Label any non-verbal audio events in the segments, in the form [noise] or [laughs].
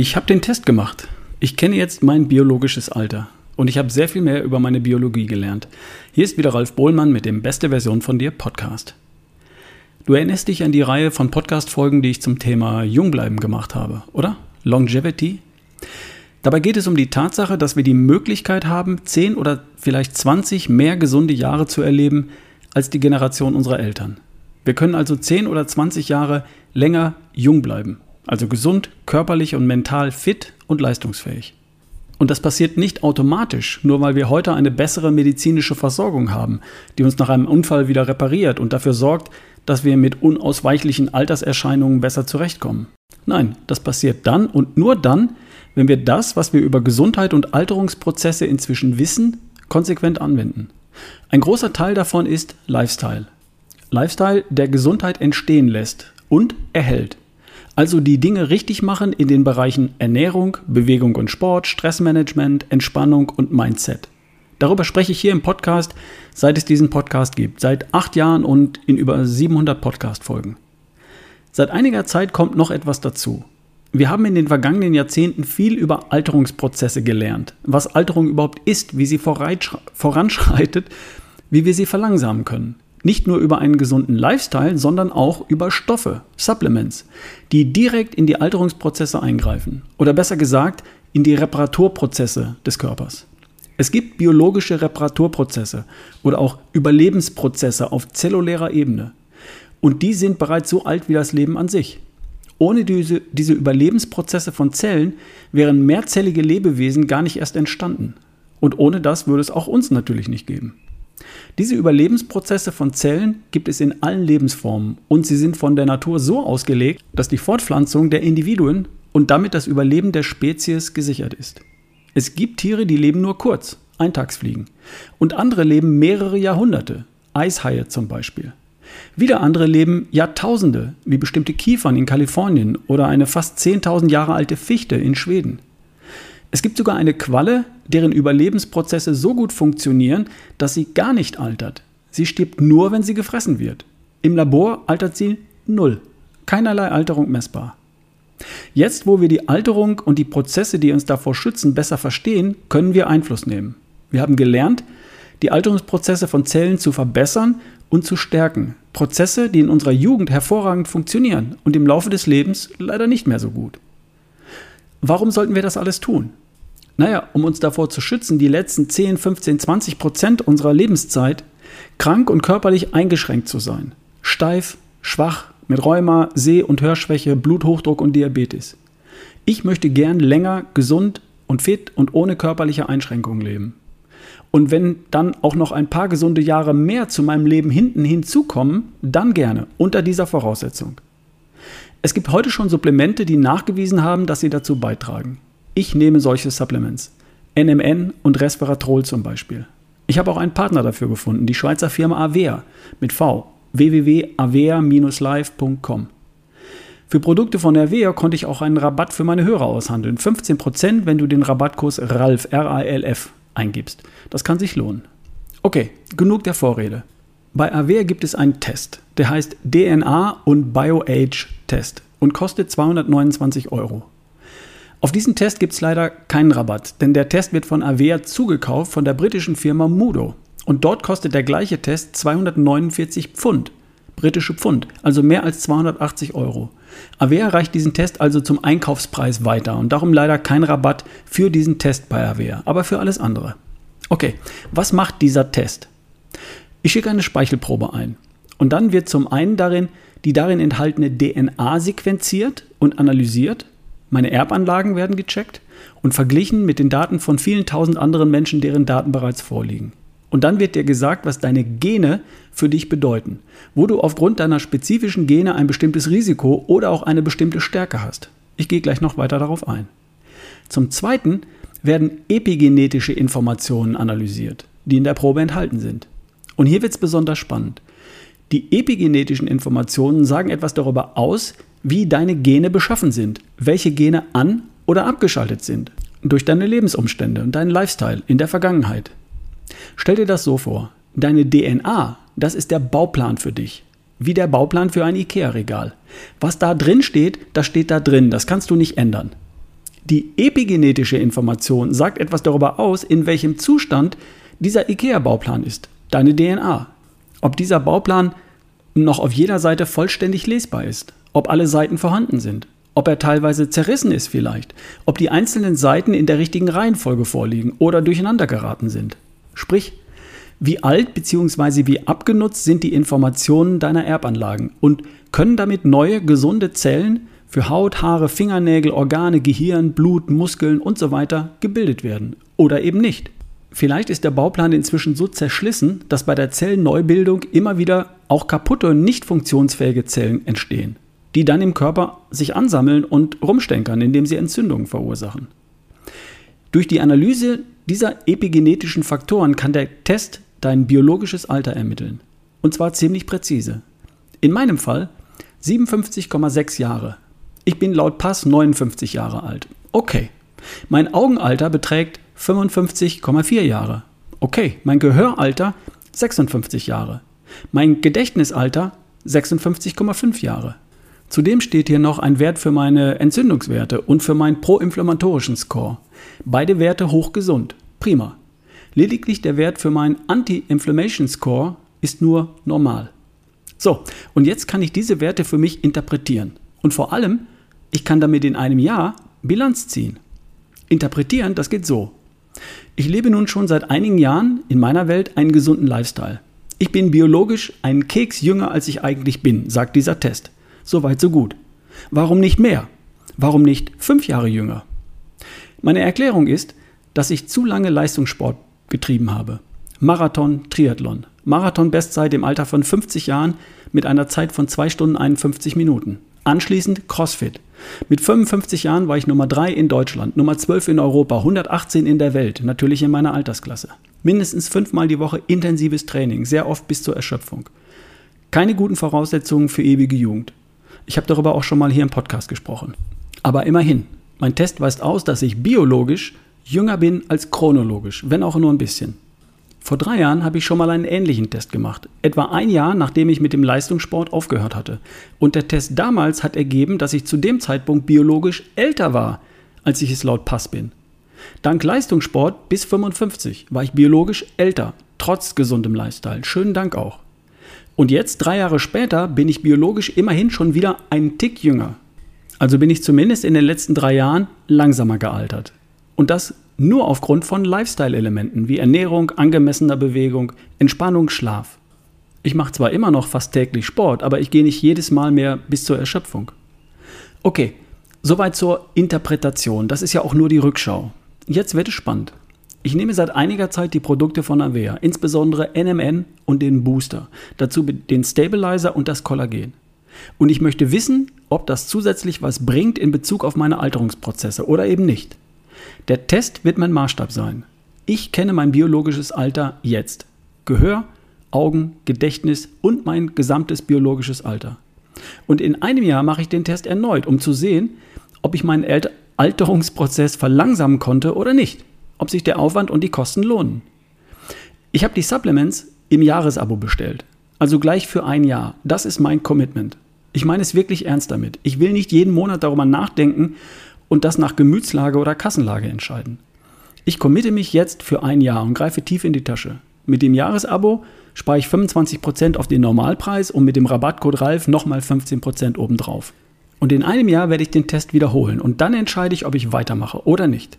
Ich habe den Test gemacht. Ich kenne jetzt mein biologisches Alter und ich habe sehr viel mehr über meine Biologie gelernt. Hier ist wieder Ralf Bohlmann mit dem Beste Version von dir Podcast. Du erinnerst dich an die Reihe von Podcast-Folgen, die ich zum Thema Jungbleiben gemacht habe, oder? Longevity? Dabei geht es um die Tatsache, dass wir die Möglichkeit haben, 10 oder vielleicht 20 mehr gesunde Jahre zu erleben als die Generation unserer Eltern. Wir können also 10 oder 20 Jahre länger jung bleiben. Also gesund, körperlich und mental fit und leistungsfähig. Und das passiert nicht automatisch, nur weil wir heute eine bessere medizinische Versorgung haben, die uns nach einem Unfall wieder repariert und dafür sorgt, dass wir mit unausweichlichen Alterserscheinungen besser zurechtkommen. Nein, das passiert dann und nur dann, wenn wir das, was wir über Gesundheit und Alterungsprozesse inzwischen wissen, konsequent anwenden. Ein großer Teil davon ist Lifestyle. Lifestyle, der Gesundheit entstehen lässt und erhält. Also die Dinge richtig machen in den Bereichen Ernährung, Bewegung und Sport, Stressmanagement, Entspannung und Mindset. Darüber spreche ich hier im Podcast, seit es diesen Podcast gibt, seit acht Jahren und in über 700 Podcast-Folgen. Seit einiger Zeit kommt noch etwas dazu. Wir haben in den vergangenen Jahrzehnten viel über Alterungsprozesse gelernt, was Alterung überhaupt ist, wie sie voranschreitet, wie wir sie verlangsamen können. Nicht nur über einen gesunden Lifestyle, sondern auch über Stoffe, Supplements, die direkt in die Alterungsprozesse eingreifen. Oder besser gesagt, in die Reparaturprozesse des Körpers. Es gibt biologische Reparaturprozesse oder auch Überlebensprozesse auf zellulärer Ebene. Und die sind bereits so alt wie das Leben an sich. Ohne diese, diese Überlebensprozesse von Zellen wären mehrzellige Lebewesen gar nicht erst entstanden. Und ohne das würde es auch uns natürlich nicht geben. Diese Überlebensprozesse von Zellen gibt es in allen Lebensformen und sie sind von der Natur so ausgelegt, dass die Fortpflanzung der Individuen und damit das Überleben der Spezies gesichert ist. Es gibt Tiere, die leben nur kurz, Eintagsfliegen, und andere leben mehrere Jahrhunderte, Eishaie zum Beispiel. Wieder andere leben Jahrtausende, wie bestimmte Kiefern in Kalifornien oder eine fast 10.000 Jahre alte Fichte in Schweden. Es gibt sogar eine Qualle, deren Überlebensprozesse so gut funktionieren, dass sie gar nicht altert. Sie stirbt nur, wenn sie gefressen wird. Im Labor altert sie null. Keinerlei Alterung messbar. Jetzt, wo wir die Alterung und die Prozesse, die uns davor schützen, besser verstehen, können wir Einfluss nehmen. Wir haben gelernt, die Alterungsprozesse von Zellen zu verbessern und zu stärken. Prozesse, die in unserer Jugend hervorragend funktionieren und im Laufe des Lebens leider nicht mehr so gut. Warum sollten wir das alles tun? Naja, um uns davor zu schützen, die letzten 10, 15, 20 Prozent unserer Lebenszeit krank und körperlich eingeschränkt zu sein. Steif, schwach, mit Rheuma, Seh- und Hörschwäche, Bluthochdruck und Diabetes. Ich möchte gern länger, gesund und fit und ohne körperliche Einschränkungen leben. Und wenn dann auch noch ein paar gesunde Jahre mehr zu meinem Leben hinten hinzukommen, dann gerne, unter dieser Voraussetzung. Es gibt heute schon Supplemente, die nachgewiesen haben, dass sie dazu beitragen. Ich nehme solche Supplements. NMN und Resveratrol zum Beispiel. Ich habe auch einen Partner dafür gefunden, die Schweizer Firma Avea mit V www.avea-live.com. Für Produkte von Avea konnte ich auch einen Rabatt für meine Hörer aushandeln. 15%, wenn du den Rabattkurs RALF, R-A-L-F, eingibst. Das kann sich lohnen. Okay, genug der Vorrede. Bei Avea gibt es einen Test, der heißt DNA und BioAge Test und kostet 229 Euro. Auf diesen Test gibt es leider keinen Rabatt, denn der Test wird von Avea zugekauft von der britischen Firma Mudo. Und dort kostet der gleiche Test 249 Pfund, britische Pfund, also mehr als 280 Euro. Avea reicht diesen Test also zum Einkaufspreis weiter und darum leider kein Rabatt für diesen Test bei Avea, aber für alles andere. Okay, was macht dieser Test? Ich schicke eine Speichelprobe ein und dann wird zum einen darin die darin enthaltene DNA sequenziert und analysiert, meine Erbanlagen werden gecheckt und verglichen mit den Daten von vielen tausend anderen Menschen, deren Daten bereits vorliegen. Und dann wird dir gesagt, was deine Gene für dich bedeuten, wo du aufgrund deiner spezifischen Gene ein bestimmtes Risiko oder auch eine bestimmte Stärke hast. Ich gehe gleich noch weiter darauf ein. Zum Zweiten werden epigenetische Informationen analysiert, die in der Probe enthalten sind. Und hier wird es besonders spannend. Die epigenetischen Informationen sagen etwas darüber aus, wie deine Gene beschaffen sind, welche Gene an- oder abgeschaltet sind, durch deine Lebensumstände und deinen Lifestyle in der Vergangenheit. Stell dir das so vor. Deine DNA, das ist der Bauplan für dich. Wie der Bauplan für ein IKEA-Regal. Was da drin steht, das steht da drin. Das kannst du nicht ändern. Die epigenetische Information sagt etwas darüber aus, in welchem Zustand dieser IKEA-Bauplan ist, deine DNA. Ob dieser Bauplan noch auf jeder Seite vollständig lesbar ist, ob alle Seiten vorhanden sind, ob er teilweise zerrissen ist vielleicht, ob die einzelnen Seiten in der richtigen Reihenfolge vorliegen oder durcheinander geraten sind. Sprich, wie alt bzw. wie abgenutzt sind die Informationen deiner Erbanlagen und können damit neue, gesunde Zellen für Haut, Haare, Fingernägel, Organe, Gehirn, Blut, Muskeln usw. So gebildet werden oder eben nicht. Vielleicht ist der Bauplan inzwischen so zerschlissen, dass bei der Zellneubildung immer wieder auch kaputte und nicht funktionsfähige Zellen entstehen, die dann im Körper sich ansammeln und rumstenkern, indem sie Entzündungen verursachen. Durch die Analyse dieser epigenetischen Faktoren kann der Test dein biologisches Alter ermitteln. Und zwar ziemlich präzise. In meinem Fall 57,6 Jahre. Ich bin laut Pass 59 Jahre alt. Okay. Mein Augenalter beträgt 55,4 Jahre. Okay, mein Gehöralter 56 Jahre. Mein Gedächtnisalter 56,5 Jahre. Zudem steht hier noch ein Wert für meine Entzündungswerte und für meinen proinflammatorischen Score. Beide Werte hochgesund. Prima. Lediglich der Wert für meinen Anti-Inflammation Score ist nur normal. So, und jetzt kann ich diese Werte für mich interpretieren. Und vor allem, ich kann damit in einem Jahr Bilanz ziehen. Interpretieren, das geht so. Ich lebe nun schon seit einigen Jahren in meiner Welt einen gesunden Lifestyle. Ich bin biologisch einen Keks jünger, als ich eigentlich bin, sagt dieser Test. Soweit, so gut. Warum nicht mehr? Warum nicht fünf Jahre jünger? Meine Erklärung ist, dass ich zu lange Leistungssport getrieben habe. Marathon, Triathlon. Marathon-Bestzeit im Alter von 50 Jahren mit einer Zeit von 2 Stunden 51 Minuten. Anschließend CrossFit. Mit 55 Jahren war ich Nummer 3 in Deutschland, Nummer 12 in Europa, 118 in der Welt, natürlich in meiner Altersklasse. Mindestens fünfmal die Woche intensives Training, sehr oft bis zur Erschöpfung. Keine guten Voraussetzungen für ewige Jugend. Ich habe darüber auch schon mal hier im Podcast gesprochen. Aber immerhin, mein Test weist aus, dass ich biologisch jünger bin als chronologisch, wenn auch nur ein bisschen. Vor drei Jahren habe ich schon mal einen ähnlichen Test gemacht, etwa ein Jahr nachdem ich mit dem Leistungssport aufgehört hatte. Und der Test damals hat ergeben, dass ich zu dem Zeitpunkt biologisch älter war, als ich es laut Pass bin. Dank Leistungssport bis 55 war ich biologisch älter, trotz gesundem Lifestyle. Schönen Dank auch. Und jetzt, drei Jahre später, bin ich biologisch immerhin schon wieder einen Tick jünger. Also bin ich zumindest in den letzten drei Jahren langsamer gealtert. Und das nur aufgrund von Lifestyle-Elementen wie Ernährung, angemessener Bewegung, Entspannung, Schlaf. Ich mache zwar immer noch fast täglich Sport, aber ich gehe nicht jedes Mal mehr bis zur Erschöpfung. Okay, soweit zur Interpretation. Das ist ja auch nur die Rückschau. Jetzt wird es spannend. Ich nehme seit einiger Zeit die Produkte von Avea, insbesondere NMN und den Booster, dazu den Stabilizer und das Kollagen. Und ich möchte wissen, ob das zusätzlich was bringt in Bezug auf meine Alterungsprozesse oder eben nicht. Der Test wird mein Maßstab sein. Ich kenne mein biologisches Alter jetzt. Gehör, Augen, Gedächtnis und mein gesamtes biologisches Alter. Und in einem Jahr mache ich den Test erneut, um zu sehen, ob ich meinen Alterungsprozess verlangsamen konnte oder nicht. Ob sich der Aufwand und die Kosten lohnen. Ich habe die Supplements im Jahresabo bestellt. Also gleich für ein Jahr. Das ist mein Commitment. Ich meine es wirklich ernst damit. Ich will nicht jeden Monat darüber nachdenken, und das nach Gemütslage oder Kassenlage entscheiden. Ich committe mich jetzt für ein Jahr und greife tief in die Tasche. Mit dem Jahresabo spare ich 25% auf den Normalpreis und mit dem Rabattcode RALF nochmal 15% obendrauf. Und in einem Jahr werde ich den Test wiederholen und dann entscheide ich, ob ich weitermache oder nicht.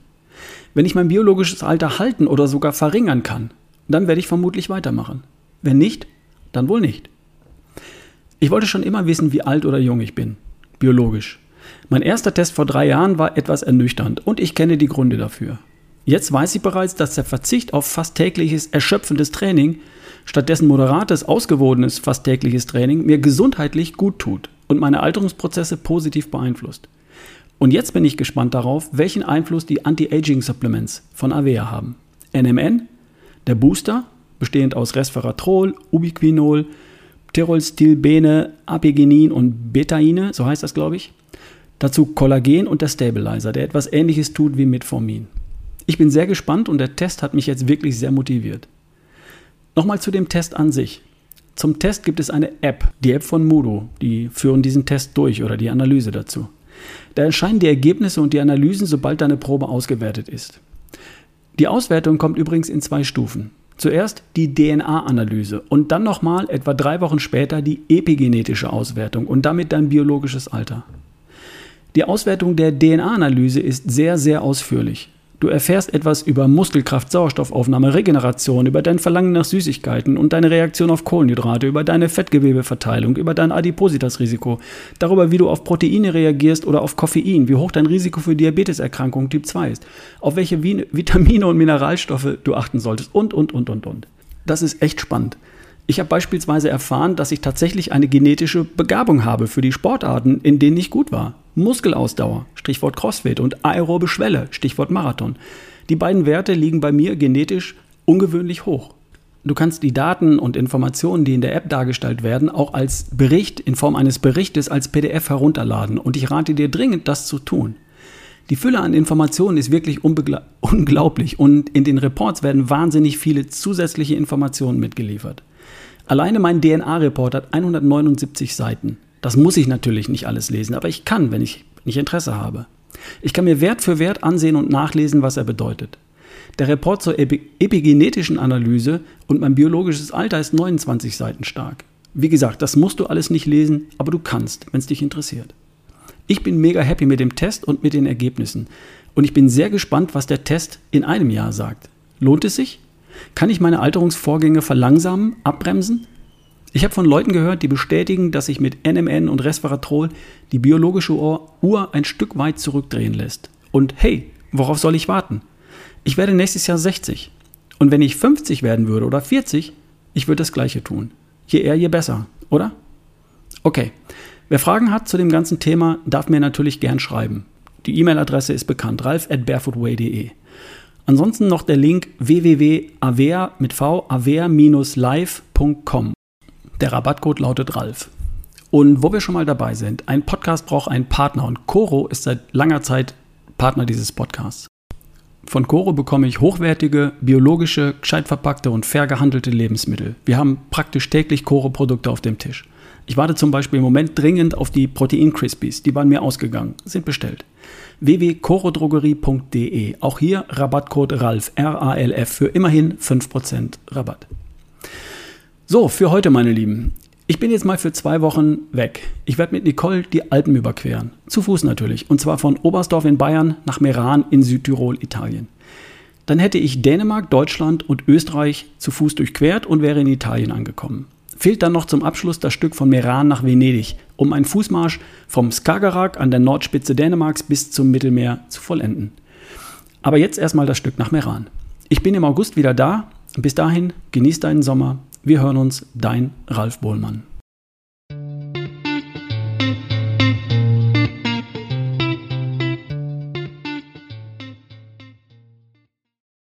Wenn ich mein biologisches Alter halten oder sogar verringern kann, dann werde ich vermutlich weitermachen. Wenn nicht, dann wohl nicht. Ich wollte schon immer wissen, wie alt oder jung ich bin. Biologisch. Mein erster Test vor drei Jahren war etwas ernüchternd und ich kenne die Gründe dafür. Jetzt weiß ich bereits, dass der Verzicht auf fast tägliches erschöpfendes Training, stattdessen moderates, ausgewogenes fast tägliches Training mir gesundheitlich gut tut und meine Alterungsprozesse positiv beeinflusst. Und jetzt bin ich gespannt darauf, welchen Einfluss die Anti-Aging-Supplements von Avea haben. NMN, der Booster, bestehend aus Resveratrol, Ubiquinol, Tirolstilbene, Apigenin und Betaine, so heißt das, glaube ich. Dazu Kollagen und der Stabilizer, der etwas ähnliches tut wie Metformin. Ich bin sehr gespannt und der Test hat mich jetzt wirklich sehr motiviert. Nochmal zu dem Test an sich. Zum Test gibt es eine App, die App von Moodle, die führen diesen Test durch oder die Analyse dazu. Da erscheinen die Ergebnisse und die Analysen, sobald deine Probe ausgewertet ist. Die Auswertung kommt übrigens in zwei Stufen. Zuerst die DNA-Analyse und dann nochmal etwa drei Wochen später die epigenetische Auswertung und damit dein biologisches Alter. Die Auswertung der DNA-Analyse ist sehr, sehr ausführlich. Du erfährst etwas über Muskelkraft, Sauerstoffaufnahme, Regeneration, über dein Verlangen nach Süßigkeiten und deine Reaktion auf Kohlenhydrate, über deine Fettgewebeverteilung, über dein Adipositas-Risiko, darüber, wie du auf Proteine reagierst oder auf Koffein, wie hoch dein Risiko für Diabeteserkrankungen Typ 2 ist, auf welche Vitamine und Mineralstoffe du achten solltest und, und, und, und, und. Das ist echt spannend. Ich habe beispielsweise erfahren, dass ich tatsächlich eine genetische Begabung habe für die Sportarten, in denen ich gut war. Muskelausdauer, Stichwort Crossfit und aerobe Schwelle, Stichwort Marathon. Die beiden Werte liegen bei mir genetisch ungewöhnlich hoch. Du kannst die Daten und Informationen, die in der App dargestellt werden, auch als Bericht in Form eines Berichtes als PDF herunterladen und ich rate dir dringend, das zu tun. Die Fülle an Informationen ist wirklich [laughs] unglaublich und in den Reports werden wahnsinnig viele zusätzliche Informationen mitgeliefert. Alleine mein DNA-Report hat 179 Seiten. Das muss ich natürlich nicht alles lesen, aber ich kann, wenn ich nicht Interesse habe. Ich kann mir Wert für Wert ansehen und nachlesen, was er bedeutet. Der Report zur epigenetischen Analyse und mein biologisches Alter ist 29 Seiten stark. Wie gesagt, das musst du alles nicht lesen, aber du kannst, wenn es dich interessiert. Ich bin mega happy mit dem Test und mit den Ergebnissen. Und ich bin sehr gespannt, was der Test in einem Jahr sagt. Lohnt es sich? Kann ich meine Alterungsvorgänge verlangsamen, abbremsen? Ich habe von Leuten gehört, die bestätigen, dass sich mit NMN und Resveratrol die biologische Uhr ein Stück weit zurückdrehen lässt. Und hey, worauf soll ich warten? Ich werde nächstes Jahr 60. Und wenn ich 50 werden würde oder 40, ich würde das gleiche tun. Je eher, je besser, oder? Okay. Wer Fragen hat zu dem ganzen Thema, darf mir natürlich gern schreiben. Die E-Mail-Adresse ist bekannt, ralf at barefootway.de. Ansonsten noch der Link www.avea mit v avea-live.com. Der Rabattcode lautet Ralf. Und wo wir schon mal dabei sind, ein Podcast braucht einen Partner und Coro ist seit langer Zeit Partner dieses Podcasts. Von Coro bekomme ich hochwertige, biologische, gescheit verpackte und fair gehandelte Lebensmittel. Wir haben praktisch täglich Coro-Produkte auf dem Tisch. Ich warte zum Beispiel im Moment dringend auf die Protein Crispies. Die waren mir ausgegangen, sind bestellt www.corodrogerie.de. Auch hier Rabattcode RALF, R-A-L-F, für immerhin 5% Rabatt. So, für heute, meine Lieben. Ich bin jetzt mal für zwei Wochen weg. Ich werde mit Nicole die Alpen überqueren. Zu Fuß natürlich. Und zwar von Oberstdorf in Bayern nach Meran in Südtirol, Italien. Dann hätte ich Dänemark, Deutschland und Österreich zu Fuß durchquert und wäre in Italien angekommen fehlt dann noch zum Abschluss das Stück von Meran nach Venedig, um einen Fußmarsch vom Skagerrak an der Nordspitze Dänemarks bis zum Mittelmeer zu vollenden. Aber jetzt erstmal das Stück nach Meran. Ich bin im August wieder da. Bis dahin, genieß deinen Sommer. Wir hören uns, dein Ralf Bohlmann.